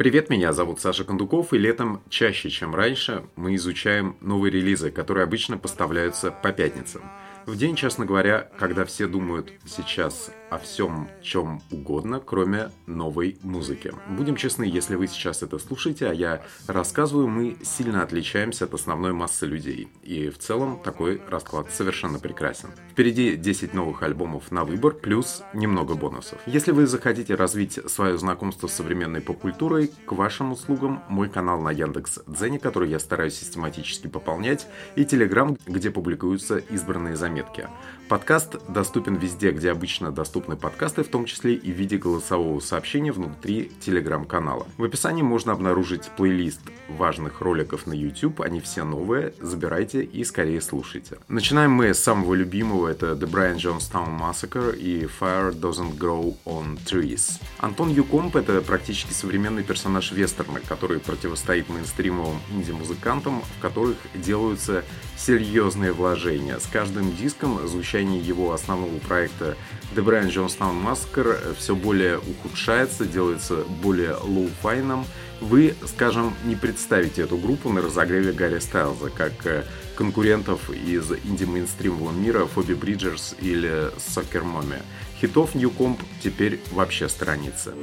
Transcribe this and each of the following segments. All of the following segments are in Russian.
Привет, меня зовут Саша Кондуков, и летом чаще, чем раньше, мы изучаем новые релизы, которые обычно поставляются по пятницам. В день, честно говоря, когда все думают сейчас о всем, чем угодно, кроме новой музыки. Будем честны, если вы сейчас это слушаете, а я рассказываю, мы сильно отличаемся от основной массы людей. И в целом такой расклад совершенно прекрасен. Впереди 10 новых альбомов на выбор, плюс немного бонусов. Если вы захотите развить свое знакомство с современной поп-культурой, к вашим услугам мой канал на Яндекс Дзене, который я стараюсь систематически пополнять, и Телеграм, где публикуются избранные заметки. Подкаст доступен везде, где обычно доступны подкасты, в том числе и в виде голосового сообщения внутри телеграм-канала. В описании можно обнаружить плейлист важных роликов на YouTube, они все новые, забирайте и скорее слушайте. Начинаем мы с самого любимого, это The Brian Jonestown Massacre и Fire Doesn't Grow on Trees. Антон Юкомп — это практически современный персонаж вестерна, который противостоит мейнстримовым инди-музыкантам, в которых делаются серьезные вложения. С каждым диском звучание его основного проекта The Brian Jonestown Massacre все более ухудшается, делается более лоу-файном. Вы, скажем, не представите эту группу на разогреве Гарри Стайлза, как э, конкурентов из инди-мейнстримового мира Фиби Бриджерс или Soccer Mommy. Хитов Ньюкомб теперь вообще сторонится.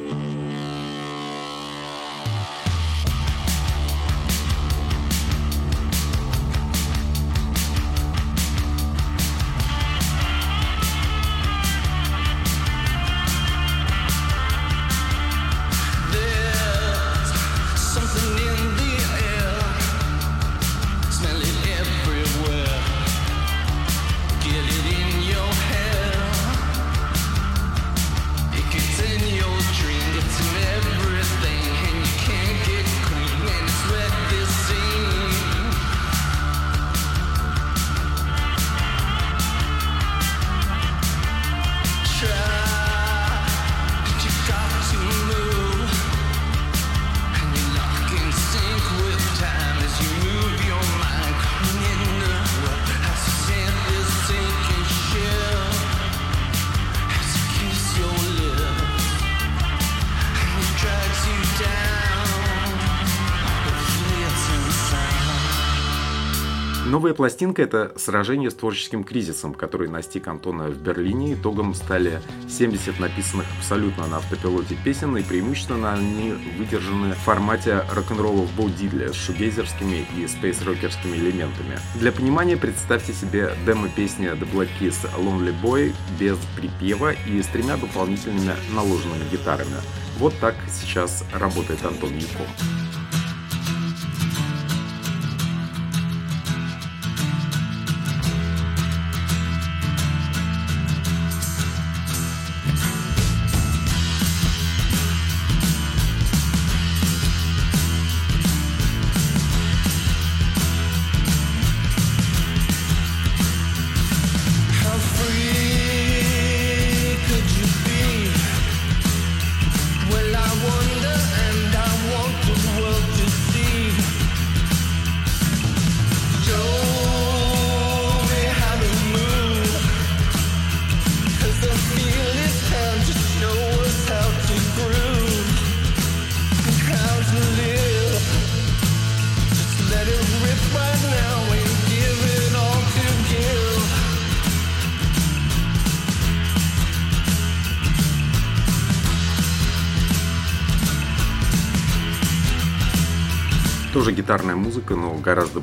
Пластинка – это сражение с творческим кризисом, который настиг Антона в Берлине. Итогом стали 70 написанных абсолютно на автопилоте песен, и преимущественно они выдержаны в формате рок-н-ролла в Боу Дидля с шугейзерскими и спейс-рокерскими элементами. Для понимания представьте себе демо-песни The Black Keys Lonely Boy без припева и с тремя дополнительными наложенными гитарами. Вот так сейчас работает Антон Юком.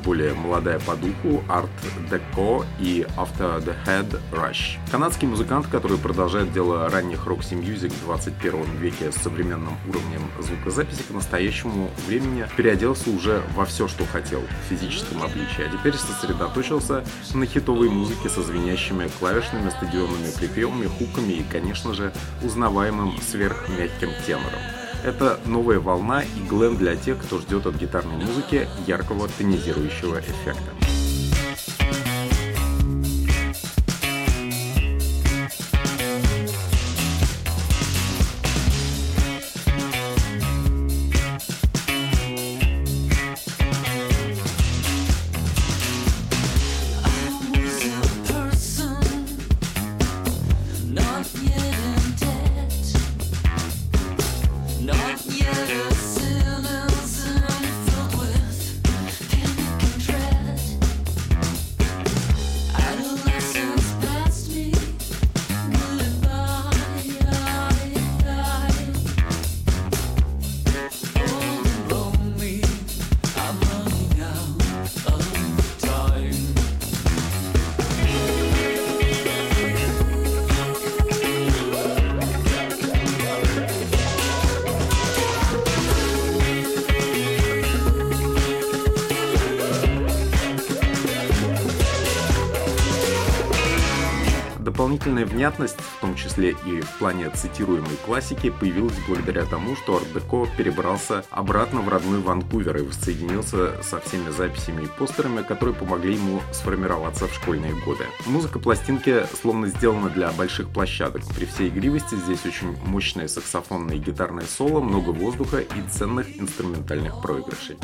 Более молодая по духу, Art Deco и After the Head Rush. Канадский музыкант, который продолжает дело ранних Roxy Music в 21 веке с современным уровнем звукозаписи, к настоящему времени переоделся уже во все, что хотел в физическом обличии, а теперь сосредоточился на хитовой музыке со звенящими клавишными, стадионными припевами, хуками и, конечно же, узнаваемым сверхмягким тенором. Это новая волна и глэм для тех, кто ждет от гитарной музыки яркого тонизирующего эффекта. Дополнительная внятность, в том числе и в плане цитируемой классики, появилась благодаря тому, что арт-деко перебрался обратно в родной Ванкувер и воссоединился со всеми записями и постерами, которые помогли ему сформироваться в школьные годы. Музыка пластинки словно сделана для больших площадок. При всей игривости здесь очень мощное саксофонное и гитарное соло, много воздуха и ценных инструментальных проигрышей.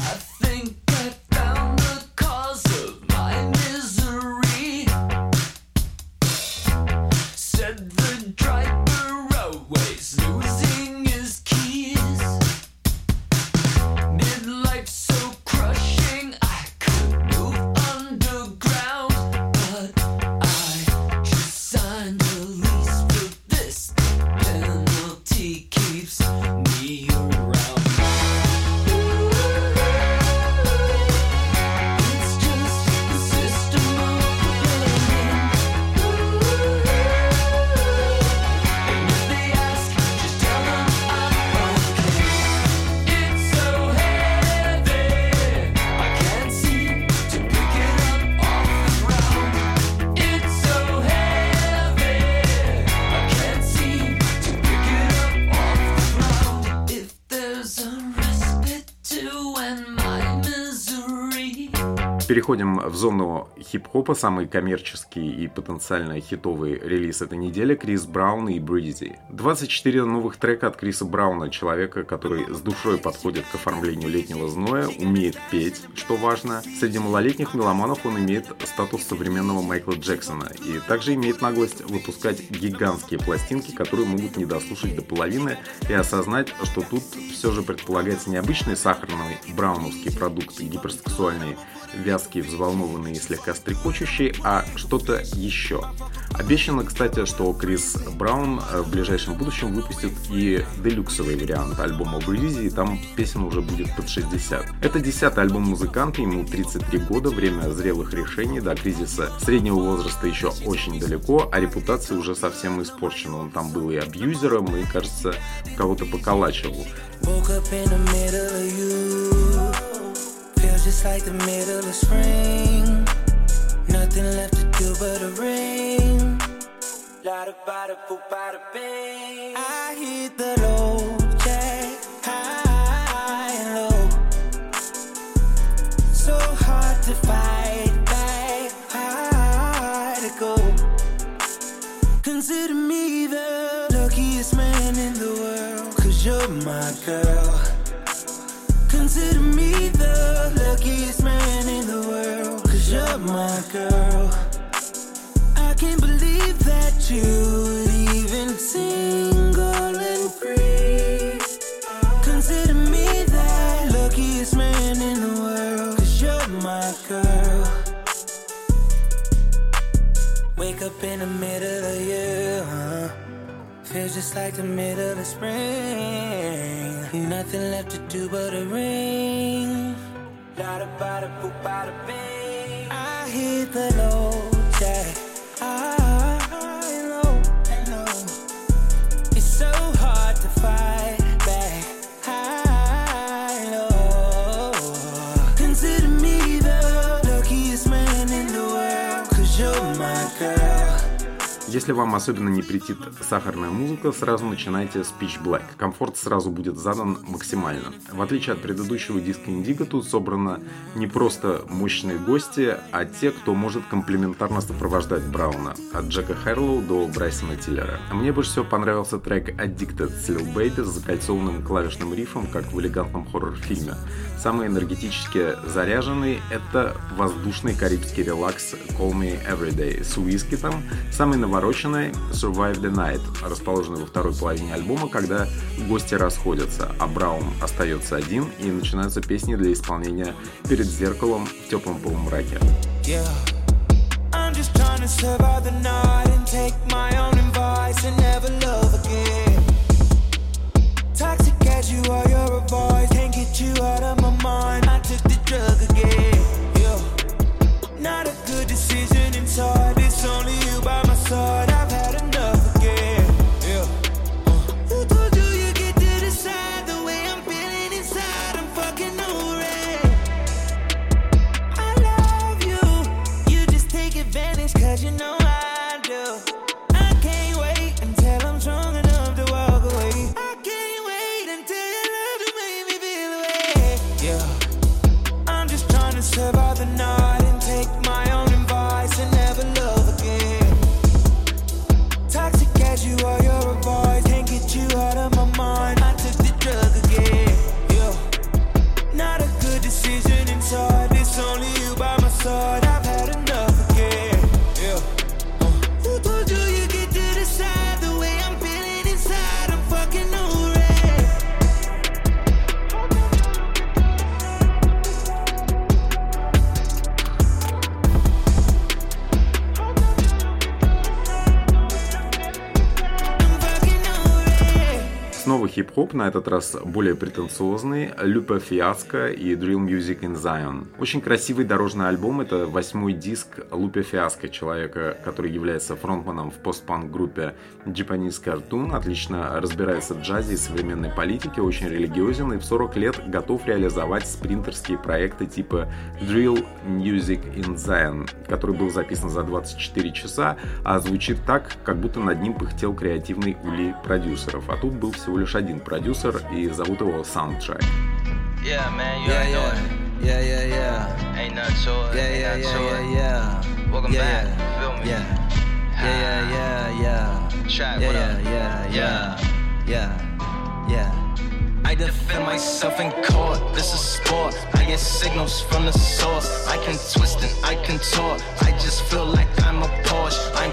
Переходим в зону хип-хопа. Самый коммерческий и потенциально хитовый релиз этой недели Крис Браун и Бриди. 24 новых трека от Криса Брауна, человека, который с душой подходит к оформлению летнего зноя, умеет петь, что важно. Среди малолетних меломанов он имеет статус современного Майкла Джексона и также имеет наглость выпускать гигантские пластинки, которые могут не дослушать до половины и осознать, что тут все же предполагается необычный сахарный брауновский продукт гиперсексуальный вязкий, взволнованный и слегка стрекочущий, а что-то еще. Обещано, кстати, что Крис Браун э, в ближайшем будущем выпустит и делюксовый вариант альбома в релизе, и там песен уже будет под 60. Это десятый альбом музыканта, ему 33 года, время зрелых решений, до кризиса среднего возраста еще очень далеко, а репутация уже совсем испорчена. Он там был и абьюзером, и, кажется, кого-то поколачивал. Just like the middle of spring. Nothing left to do but a ring. I hit the low jack, high and low. So hard to fight back, hard to go. Consider me the luckiest man in the world, cause you're my girl. My girl. I can't believe that you would even single and free. Consider me that luckiest man in the world. Cause you're my girl. Wake up in the middle of you, huh? Feels just like the middle of spring. Nothing left to do but a ring. Da da boop ba bing the Lord. Если вам особенно не претит сахарная музыка, сразу начинайте с Pitch Black. Комфорт сразу будет задан максимально. В отличие от предыдущего диска Indigo, тут собрано не просто мощные гости, а те, кто может комплементарно сопровождать Брауна. От Джека Херлоу до Брайсона Тиллера. Мне больше всего понравился трек Addicted с Lil Baby с закольцованным клавишным рифом, как в элегантном хоррор-фильме. Самый энергетически заряженный — это воздушный карибский релакс Call Me Everyday с Уискитом, самый навороченный навороченной Survive the Night, расположенной во второй половине альбома, когда гости расходятся, а Браун остается один и начинаются песни для исполнения перед зеркалом в теплом полумраке. Yeah. I'm just trying to survive the night and take my own advice and never love again. Хип-хоп, на этот раз более претенциозный, Люпа Фиаско и Drill Music in Zion. Очень красивый дорожный альбом, это восьмой диск Лупе Фиаско, человека, который является фронтманом в постпанк группе Japanese Cartoon, отлично разбирается в джазе и современной политике, очень религиозен и в 40 лет готов реализовать спринтерские проекты типа Drill Music in Zion, который был записан за 24 часа, а звучит так, как будто над ним пыхтел креативный улей продюсеров, а тут был всего лишь один продюсер, и зовут его Soundtrack. Yeah, man, you yeah, yeah. It. Yeah, yeah, yeah. Ain't nothing to it. Yeah, yeah, yeah, yeah, yeah. Welcome yeah, back. Yeah. Feel me? Yeah. Yeah, yeah, yeah, yeah. Track, yeah, what yeah, up? Yeah, yeah, yeah, yeah. I defend myself in court, this is sport. I get signals from the source. I can twist and I can tort. I just feel like I'm a Porsche. I'm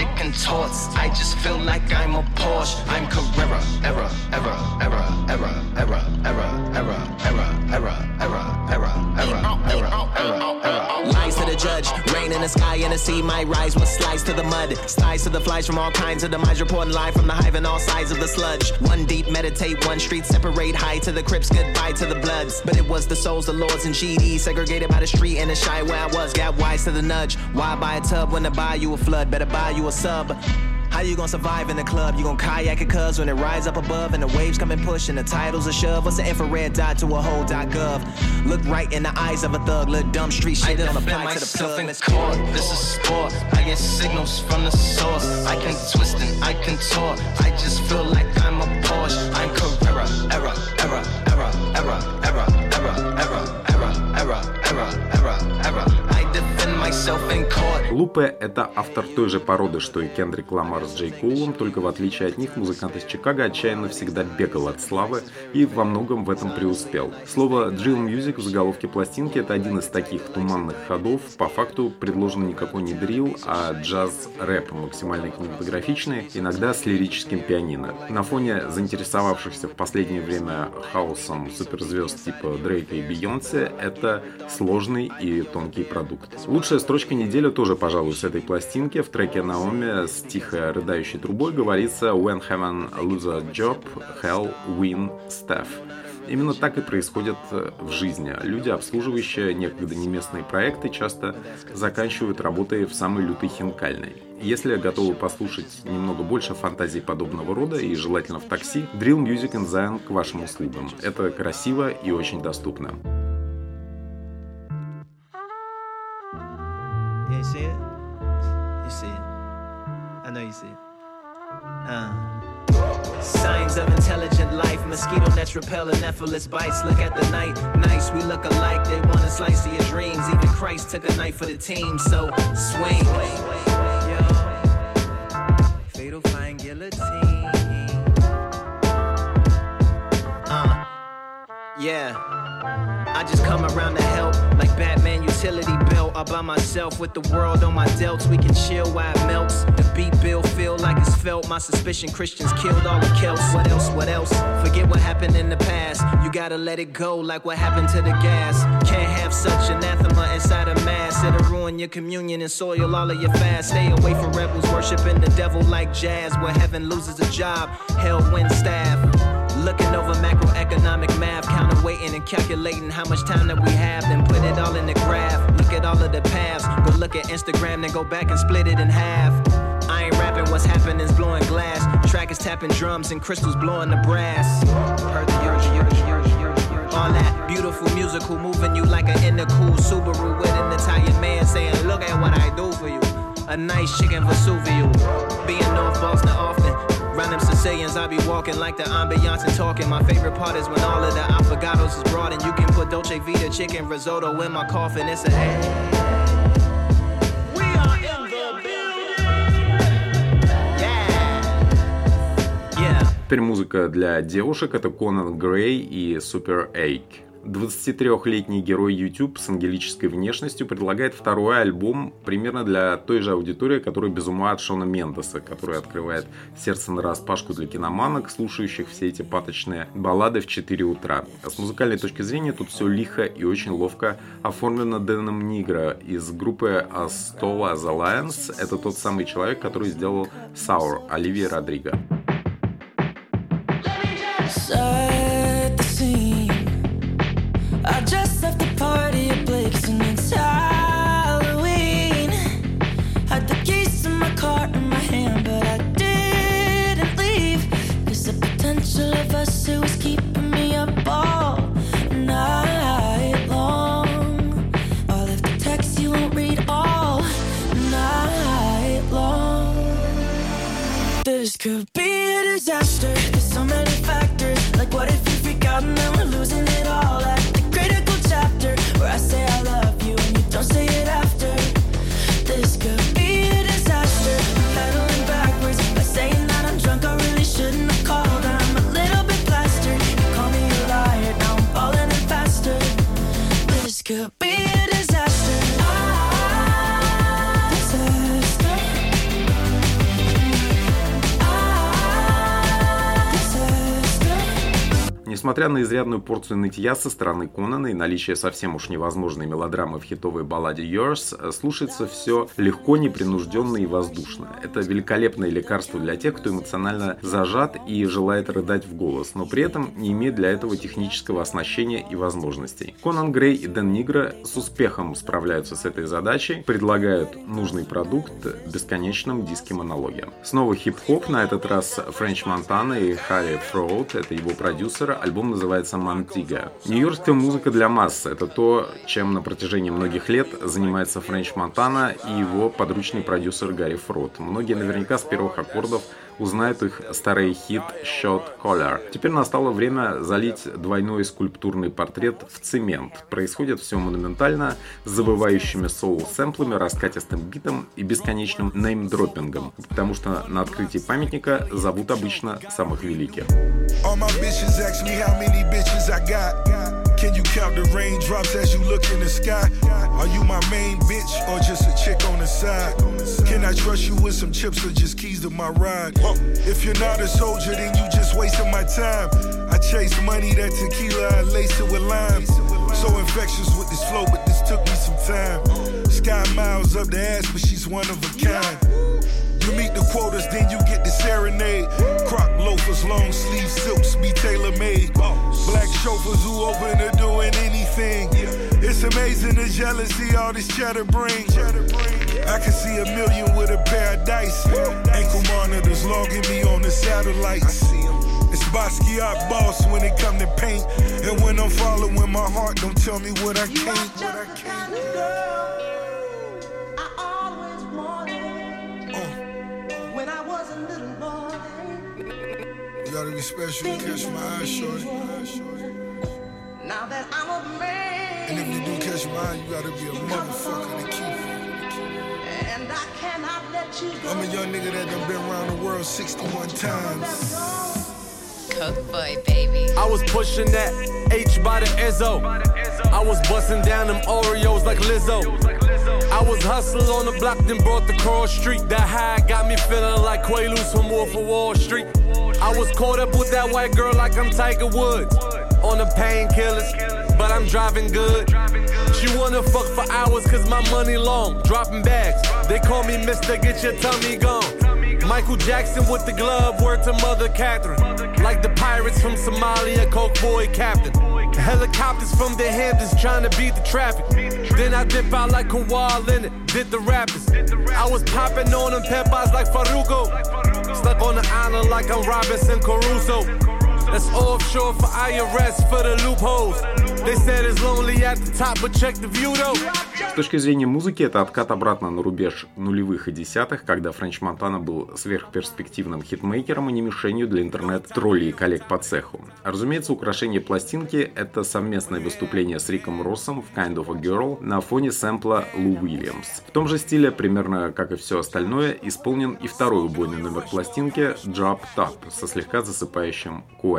it contorts. I just feel like I'm a Porsche. I'm Carrera, error, error, error, error, error, error, error, error, error, error, error, error, error, error, error. Lies to the judge, rain in the sky and the sea might rise. What slides to the mud, slides to the flies from all kinds of demise. Reporting live from the hive and all sides of the sludge. One deep, meditate, one street, separate. High to the crypts, goodbye to the bloods. But it was the souls, the lords, and GD segregated by the street and the shy where I was. Got wise to the nudge. Why buy a tub when to buy you a flood? Better buy you a sub. How you gonna survive in the club? You gonna kayak it cuz when it rides up above and the waves come and push and the titles a shove? What's the infrared dot to a whole dot gov? Look right in the eyes of a thug, look dumb street shit don't apply to the plug. In court. This is sport. I get signals from the source. I can twist and I can tort. I just feel like I'm a Porsche. I'm Carrera, error, error, error, error, error, error, error, error, error, error, error, error. I defend myself court. Лупе — это автор той же породы, что и Кендрик Ламар с Джей Коулом, только в отличие от них музыкант из Чикаго отчаянно всегда бегал от славы и во многом в этом преуспел. Слово «drill music» в заголовке пластинки — это один из таких туманных ходов. По факту предложен никакой не дрил, а джаз-рэп, максимально кинематографичный, иногда с лирическим пианино. На фоне заинтересовавшихся в последнее время хаосом суперзвезд типа Дрейка и Бейонсе это сложный и тонкий продукт. Лучшая строчка недели тоже пожалуй, с этой пластинки. В треке Наоми с тихо рыдающей трубой говорится «When heaven lose a job, hell win staff». Именно так и происходит в жизни. Люди, обслуживающие некогда неместные проекты, часто заканчивают работой в самой лютой хинкальной. Если готовы послушать немного больше фантазий подобного рода и желательно в такси, Drill Music and Zion к вашим услугам. Это красиво и очень доступно. You see it? You see it. I know you see it. Uh. Signs of intelligent life, mosquito nets repel anaphylus bites. Look at the night, nice, we look alike. They want a slice of your dreams. Even Christ took a knife for the team, so swing. Yo. Fatal flying guillotine. Uh. Yeah. I just come around to help, like Batman utility. All by myself with the world on my delts. We can chill while it melts. The beat bill feel like it's felt. My suspicion Christians killed all the Celts. What else? What else? Forget what happened in the past. You gotta let it go, like what happened to the gas. Can't have such anathema inside a mass. It'll ruin your communion and soil all of your fast. Stay away from rebels worshiping the devil like jazz. Where heaven loses a job, hell wins staff. Looking over macroeconomic math, counterweighting and calculating how much time that we have, then put it all in the graph. Look at all of the paths. Go look at Instagram, then go back and split it in half. I ain't rapping, what's happening is blowing glass. Track is tapping drums and crystals blowing the brass. All that beautiful musical moving you like an inner cool Subaru with an Italian man saying, Look at what I do for you. A nice chicken Vesuvio. Being North Boston often. Round them Sicilians, I be walking like the ambiance and talking. My favorite part is when all of the affogatos is brought and you can put Dolce Vita chicken risotto in my coffin. It's a We are in the building. Yeah. Yeah. Теперь музыка для девушек это Конан Грей и Super Ache. 23-летний герой YouTube с ангелической внешностью предлагает второй альбом примерно для той же аудитории, которая без ума от Шона Мендеса, который открывает сердце на распашку для киноманок, слушающих все эти паточные баллады в 4 утра. А с музыкальной точки зрения тут все лихо и очень ловко оформлено Дэном Нигра из группы Astola The Lions. Это тот самый человек, который сделал Sour Оливия Родриго. could Несмотря на изрядную порцию нытья со стороны Конана и наличие совсем уж невозможной мелодрамы в хитовой балладе Yours, э, слушается все легко, непринужденно и воздушно. Это великолепное лекарство для тех, кто эмоционально зажат и желает рыдать в голос, но при этом не имеет для этого технического оснащения и возможностей. Конан Грей и Дэн Нигра с успехом справляются с этой задачей, предлагают нужный продукт бесконечном диске монологе. Снова хип-хоп, на этот раз Френч Монтана и Харри Фроуд, это его продюсер, Альбом называется «Мантига». Нью-Йоркская музыка для масс — это то, чем на протяжении многих лет занимается Френч Монтана и его подручный продюсер Гарри Фрод. Многие наверняка с первых аккордов узнают их старый хит «Shot Collar». Теперь настало время залить двойной скульптурный портрет в цемент. Происходит все монументально, с забывающими соул-сэмплами, раскатистым битом и бесконечным неймдропингом, потому что на открытии памятника зовут обычно самых великих. Can you count the raindrops as you look in the sky? Are you my main bitch or just a chick on the side? Can I trust you with some chips or just keys to my ride? If you're not a soldier, then you just wasting my time. I chase money, that tequila, I lace it with lime. So infectious with this flow, but this took me some time. Sky miles up the ass, but she's one of a kind. You meet the quotas, then you get the serenade. Croc loafers, long sleeve silks be tailor made. Black chauffeurs who open to doing anything. It's amazing the jealousy all this cheddar brings. I can see a million with a pair of dice. Ankle monitors logging me on the satellites. It's Basquiat boss when it come to paint. And when I'm following my heart, don't tell me what I can't. What I can't. Gotta be special to catch my eyes, shorty. Now that I'm a man. And if you do catch my eye, you gotta be a motherfucker to keep it. And I cannot let you go. I'm a young nigga that done been around the world 61 times. Coke boy, baby. I was pushing that H by the Izzo. I was busting down them Oreos like Lizzo. I was hustling on the block, then brought the cross street. That high got me feeling like Quaaludes from Wolf of Wall Street. I was caught up with that white girl like I'm Tiger Woods. On the painkillers, but I'm driving good. She wanna fuck for hours cause my money long. Dropping bags, they call me Mr. Get Your Tummy Gone. Michael Jackson with the glove, word to Mother Catherine. Like the pirates from Somalia, Coke Boy Captain. Helicopters from the Hamptons trying to beat the traffic. Then I dip out like Kawhi Leonard, did the rappers. I was popping on them peppers like Faruko. Stuck on the island like I'm Robinson Caruso. That's offshore for IRS for the loopholes. They said it's lonely at the top, but check the view though. С точки зрения музыки, это откат обратно на рубеж нулевых и десятых, когда Френч Монтана был сверхперспективным хитмейкером и не мишенью для интернет-троллей и коллег по цеху. Разумеется, украшение пластинки — это совместное выступление с Риком Россом в Kind of a Girl на фоне сэмпла Лу Уильямс. В том же стиле, примерно как и все остальное, исполнен и второй убойный номер пластинки Drop Top со слегка засыпающим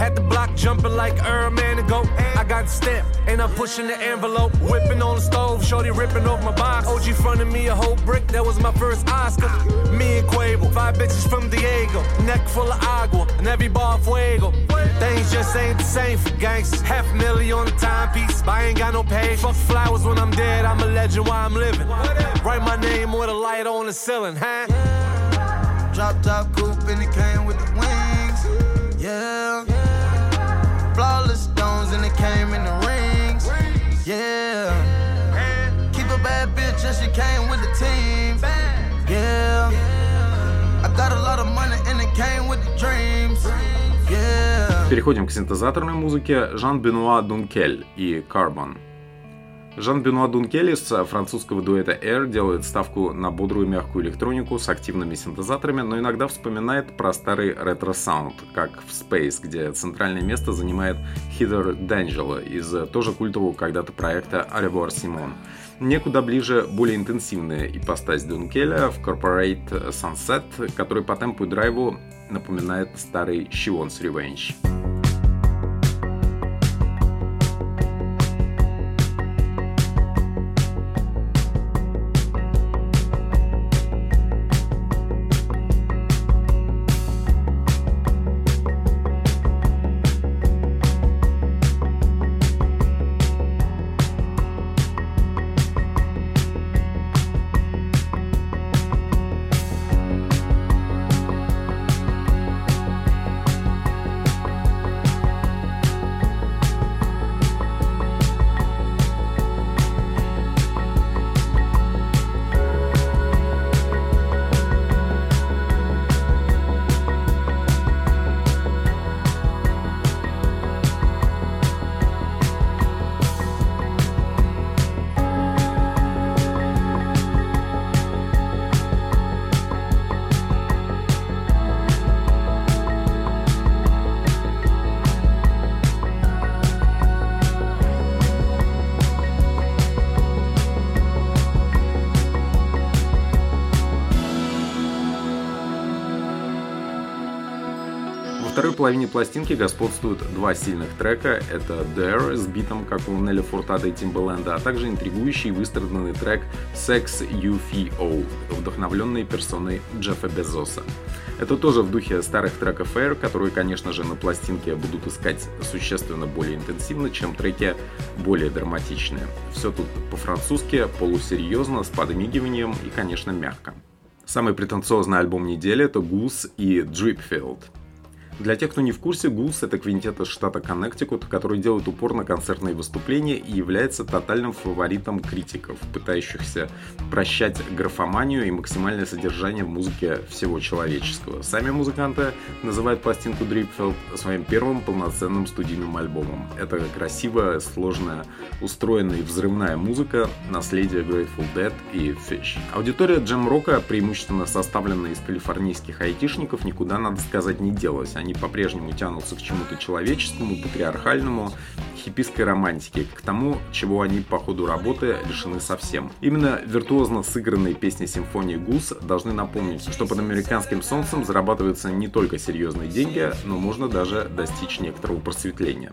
Had the block jumping like Earl Man to go. I got the stamp and I'm pushing the envelope. Whipping on the stove, shorty ripping off my box. OG fronted me a whole brick, that was my first Oscar. Me and Quavo, five bitches from Diego. Neck full of agua and every bar fuego. Things just ain't the same for gangsters. Half million on the timepiece, I ain't got no pay. Fuck flowers when I'm dead, I'm a legend while I'm living. Write my name with a light on the ceiling, huh? Drop top coupe and it came with the wings. Yeah. Yeah. Keep a bad bitch and she came with the team. Yeah. I got a lot of money and it came with the dreams. Yeah. Переходим к синтезаторной музыке Жан-Бенуа Дункель и Carbon. Жан-Бенуа Дункель из французского дуэта Air делает ставку на бодрую мягкую электронику с активными синтезаторами, но иногда вспоминает про старый ретро-саунд, как в Space, где центральное место занимает Хидер D'Angelo из тоже культового когда-то проекта Аревуар Симон. Некуда ближе более интенсивная ипостась Дункеля в Corporate Sunset, который по темпу и драйву напоминает старый Shion's Revenge. Половине пластинки господствуют два сильных трека. Это Dare с битом, как у Нелли Фуртада и Тимбаленда, а также интригующий выстраданный трек Sex UFO, вдохновленный персоной Джеффа Безоса. Это тоже в духе старых треков Air, которые, конечно же, на пластинке будут искать существенно более интенсивно, чем треки более драматичные. Все тут по-французски, полусерьезно, с подмигиванием и, конечно, мягко. Самый претенциозный альбом недели это Goose и Dripfield. Для тех, кто не в курсе, Гулс — это квинтет из штата Коннектикут, который делает упор на концертные выступления и является тотальным фаворитом критиков, пытающихся прощать графоманию и максимальное содержание в музыке всего человеческого. Сами музыканты называют пластинку Dripfield своим первым полноценным студийным альбомом. Это красивая, сложная, устроенная и взрывная музыка, наследие Grateful Dead и Fish. Аудитория джем-рока, преимущественно составленная из калифорнийских айтишников, никуда, надо сказать, не делась. Они они по-прежнему тянутся к чему-то человеческому, патриархальному, хиппийской романтике, к тому, чего они по ходу работы лишены совсем. Именно виртуозно сыгранные песни симфонии Гус должны напомнить, что под американским солнцем зарабатываются не только серьезные деньги, но можно даже достичь некоторого просветления.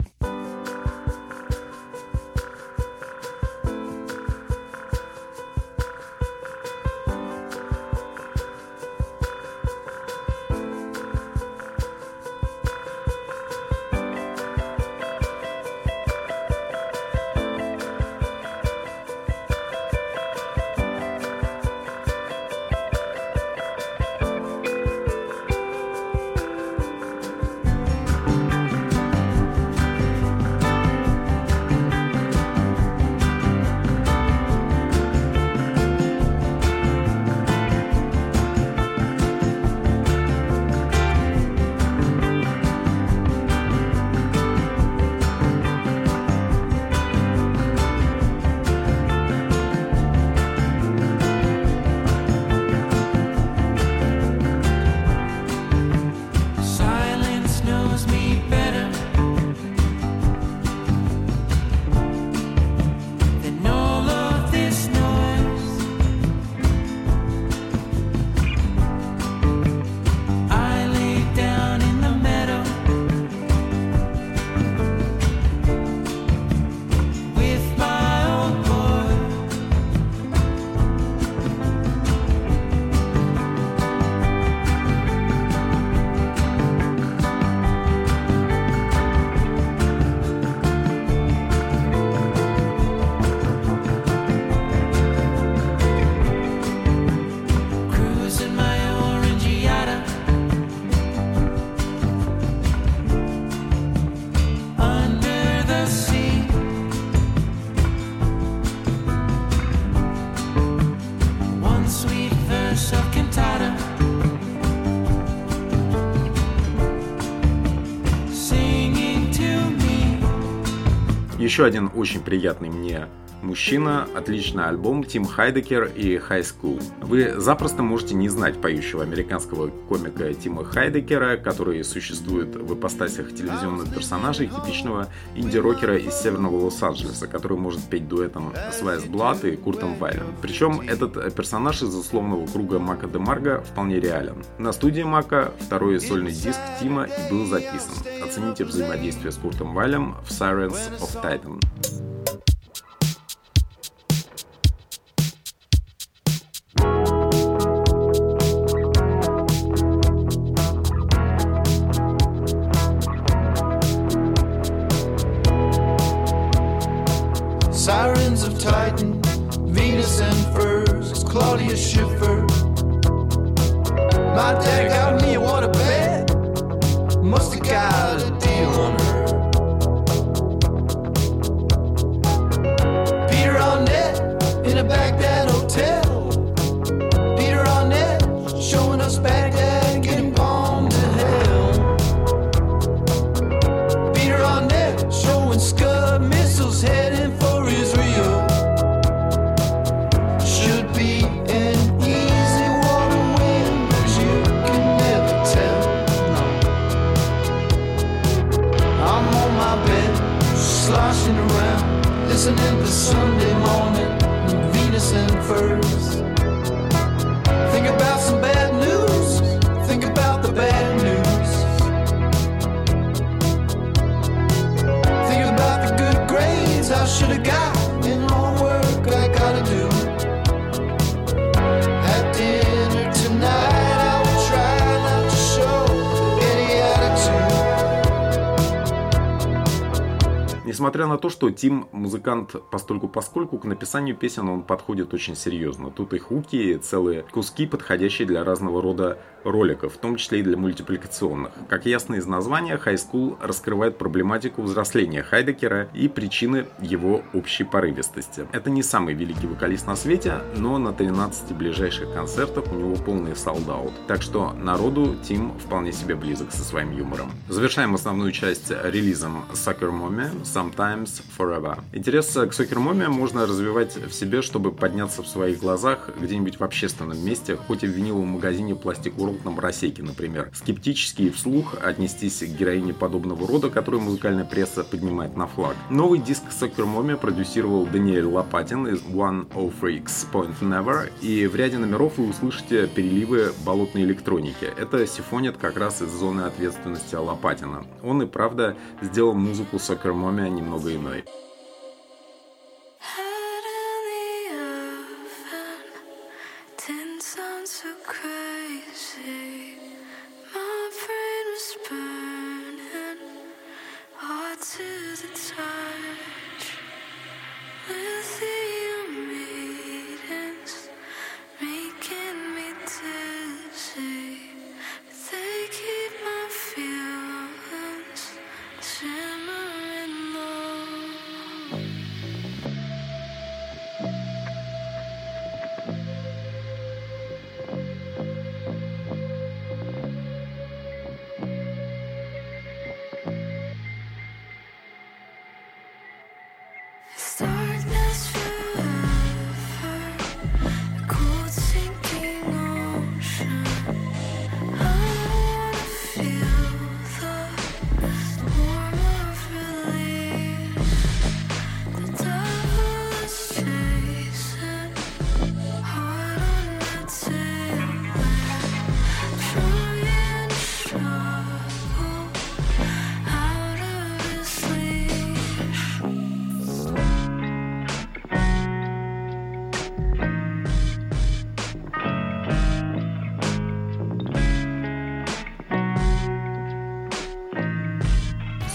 Еще один очень приятный мне Мужчина, отличный альбом Тим Хайдекер и High School. Вы запросто можете не знать поющего американского комика Тима Хайдекера, который существует в ипостасях телевизионных персонажей типичного инди-рокера из северного Лос-Анджелеса, который может петь дуэтом с Вайс Блад и Куртом Вайлем. Причем этот персонаж из условного круга Мака де Марго вполне реален. На студии Мака второй сольный диск Тима и был записан. Оцените взаимодействие с Куртом Вайлем в Sirens of Titan. Sunday morning, Venus and first. Несмотря на то, что Тим музыкант постольку поскольку к написанию песен он подходит очень серьезно. Тут и хуки, целые куски, подходящие для разного рода роликов, в том числе и для мультипликационных. Как ясно из названия, High School раскрывает проблематику взросления Хайдекера и причины его общей порывистости. Это не самый великий вокалист на свете, но на 13 ближайших концертах у него полный солдаут. Так что народу Тим вполне себе близок со своим юмором. Завершаем основную часть релизом Sucker Mommy, сам sometimes forever. Интерес к сокер-моме можно развивать в себе, чтобы подняться в своих глазах где-нибудь в общественном месте, хоть и в виниловом магазине Plastic World на Моросейке, например. Скептически и вслух отнестись к героине подобного рода, которую музыкальная пресса поднимает на флаг. Новый диск Сокер продюсировал Даниэль Лопатин из One of Freaks Point Never, и в ряде номеров вы услышите переливы болотной электроники. Это сифонит как раз из зоны ответственности Лопатина. Он и правда сделал музыку Сокер немного иной.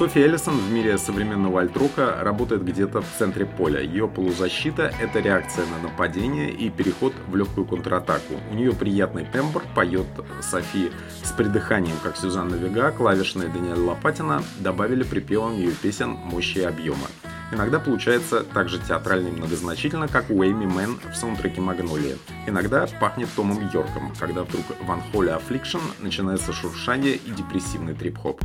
Софи Эллисон в мире современного альтрока работает где-то в центре поля. Ее полузащита — это реакция на нападение и переход в легкую контратаку. У нее приятный тембр, поет Софи с придыханием, как Сюзанна Вега, клавишная Даниэль Лопатина добавили припевом ее песен мощи и объема. Иногда получается так же театрально и многозначительно, как у Эйми Мэн в саундтреке «Магнолия». Иногда пахнет Томом Йорком, когда вдруг в Unholy Affliction начинается шуршание и депрессивный трип-хоп.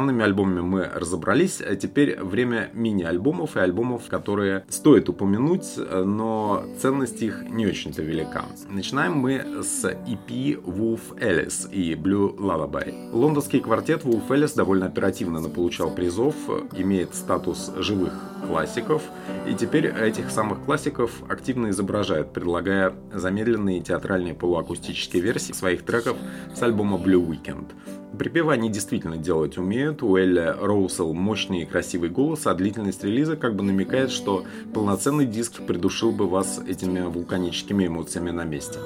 Основными альбомами мы разобрались, а теперь время мини-альбомов и альбомов, которые стоит упомянуть, но ценность их не очень-то велика. Начинаем мы с EP Wolf Alice и Blue Lullaby. Лондонский квартет Wolf Alice довольно оперативно получал призов, имеет статус живых классиков, и теперь этих самых классиков активно изображают, предлагая замедленные театральные полуакустические версии своих треков с альбома Blue Weekend. Припевы они действительно делать умеют. У Элли Роусел мощный и красивый голос, а длительность релиза как бы намекает, что полноценный диск придушил бы вас этими вулканическими эмоциями на месте.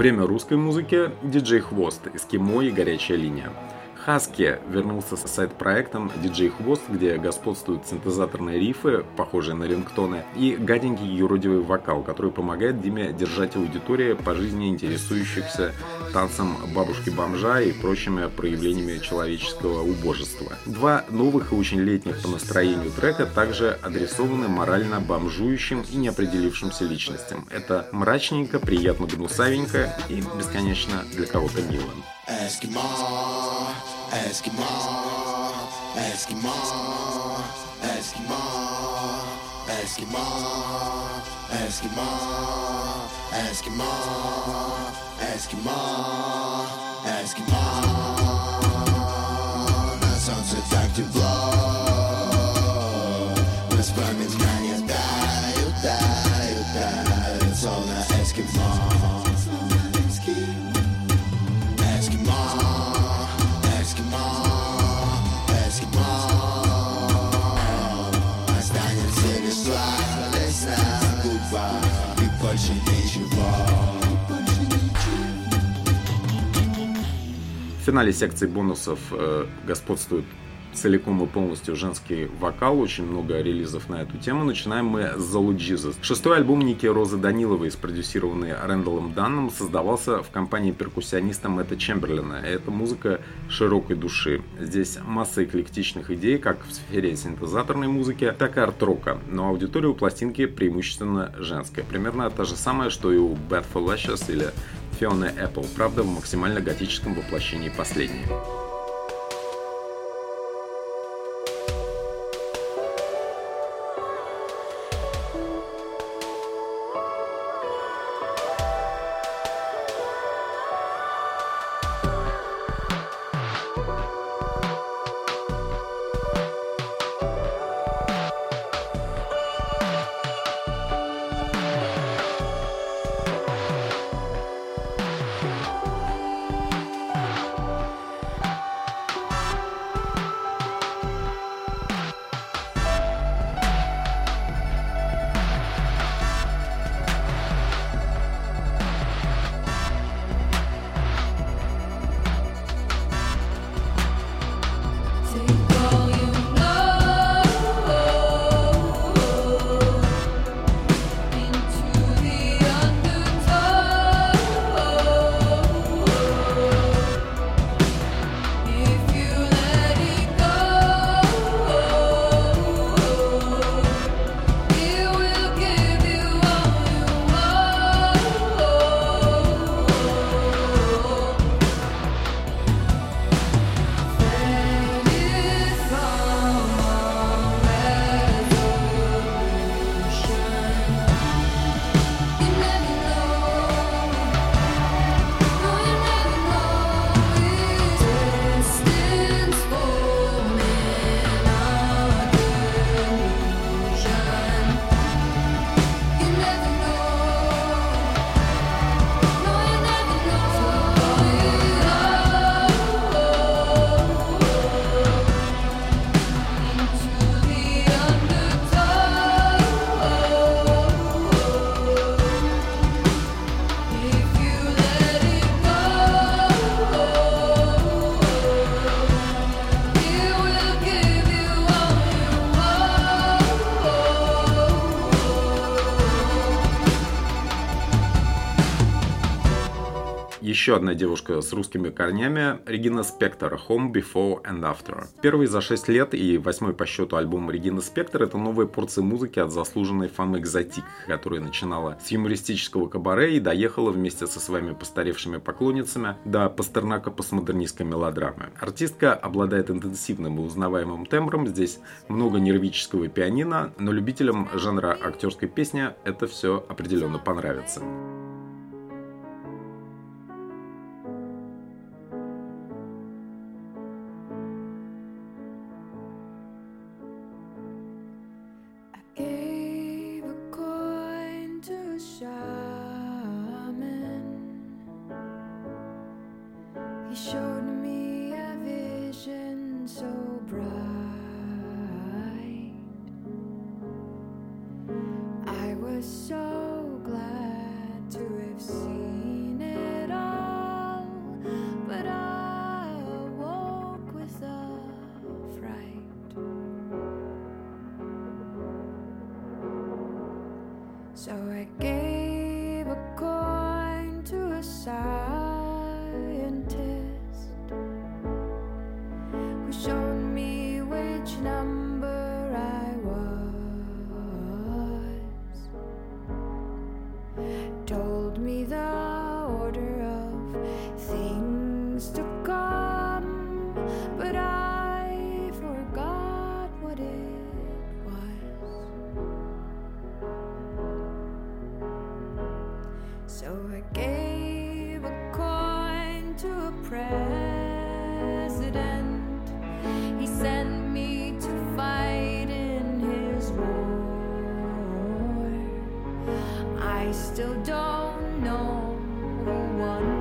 Время русской музыки – диджей Хвост, Эскимо и Горячая линия. Хаски вернулся с сайт-проектом DJ Хвост, где господствуют синтезаторные рифы, похожие на рингтоны, и гаденький юродивый вокал, который помогает Диме держать аудиторию по жизни интересующихся танцем бабушки-бомжа и прочими проявлениями человеческого убожества. Два новых и очень летних по настроению трека также адресованы морально бомжующим и неопределившимся личностям. Это мрачненько, приятно гнусавенько и бесконечно для кого-то Eskimo, Eskimo, Eskimo, Eskimo, Eskimo, Eskimo, Eskimo. That sounds effective love. This burn is man, you die, you die, you die. It's all that Eskimo. Eskimo, Eskimo, Eskimo. A slide, let's финале секции бонусов э, господствует целиком и полностью женский вокал, очень много релизов на эту тему. Начинаем мы с Zolu Jesus. Шестой альбом Ники Розы Даниловой, спродюсированный Рэндаллом Данном, создавался в компании перкуссиониста Мэтта Чемберлина. Это музыка широкой души. Здесь масса эклектичных идей, как в сфере синтезаторной музыки, так и арт-рока. Но аудитория у пластинки преимущественно женская. Примерно та же самая, что и у Bad for или Fiona Apple, правда в максимально готическом воплощении последней. Еще одна девушка с русскими корнями – Регина Спектор «Home Before and After». Первый за 6 лет и восьмой по счету альбом Регины Спектор – это новая порция музыки от заслуженной фан экзотик, которая начинала с юмористического кабаре и доехала вместе со своими постаревшими поклонницами до пастернака постмодернистской мелодрамы. Артистка обладает интенсивным и узнаваемым тембром, здесь много нервического пианино, но любителям жанра актерской песни это все определенно понравится. So I gave still don't know who won,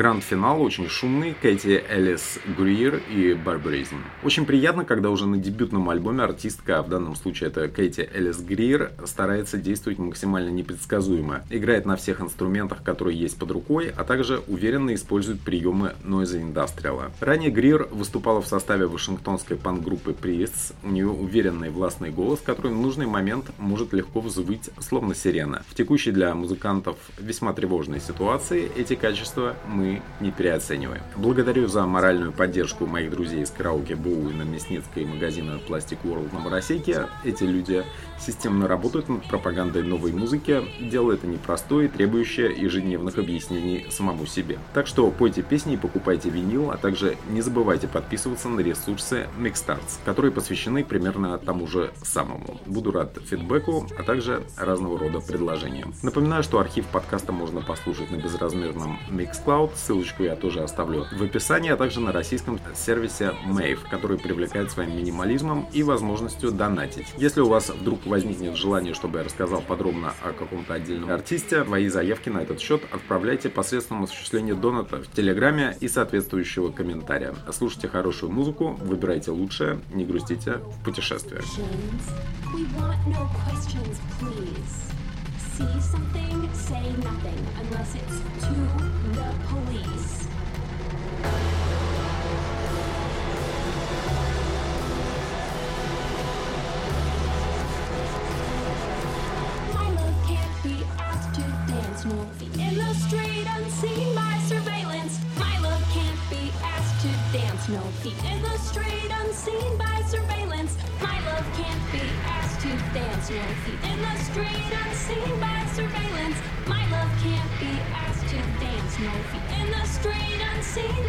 Гранд-финал очень шумный, Кэти Элис Гриер и Барбаризм. Очень приятно, когда уже на дебютном альбоме артистка, а в данном случае это Кэти Элис Гриер, старается действовать максимально непредсказуемо. Играет на всех инструментах, которые есть под рукой, а также уверенно использует приемы Noise Industrial. Ранее Гриер выступала в составе вашингтонской панк-группы Priests. У нее уверенный властный голос, который в нужный момент может легко взвыть, словно сирена. В текущей для музыкантов весьма тревожной ситуации эти качества мы не переоцениваем. Благодарю за моральную поддержку моих друзей из караоке Боуина, Мясницкой и магазина Plastic World на Моросейке. Эти люди системно работают над пропагандой новой музыки. Дело это непростое требующее ежедневных объяснений самому себе. Так что пойте песни и покупайте винил, а также не забывайте подписываться на ресурсы Mixstarts, которые посвящены примерно тому же самому. Буду рад фидбэку, а также разного рода предложениям. Напоминаю, что архив подкаста можно послушать на безразмерном Mixcloud, ссылочку я тоже оставлю в описании, а также на российском сервисе Mave, который привлекает своим минимализмом и возможностью донатить. Если у вас вдруг возникнет желание, чтобы я рассказал подробно о каком-то отдельном артисте, свои заявки на этот счет отправляйте посредством осуществления доната в Телеграме и соответствующего комментария. Слушайте хорошую музыку, выбирайте лучшее, не грустите в путешествиях. Say nothing unless it's to the police. The street unseen by surveillance. My love can't be asked to dance, no the street unseen by surveillance. My love can't be asked to dance, no the street unseen by surveillance. My love can't be asked to dance, no the street unseen.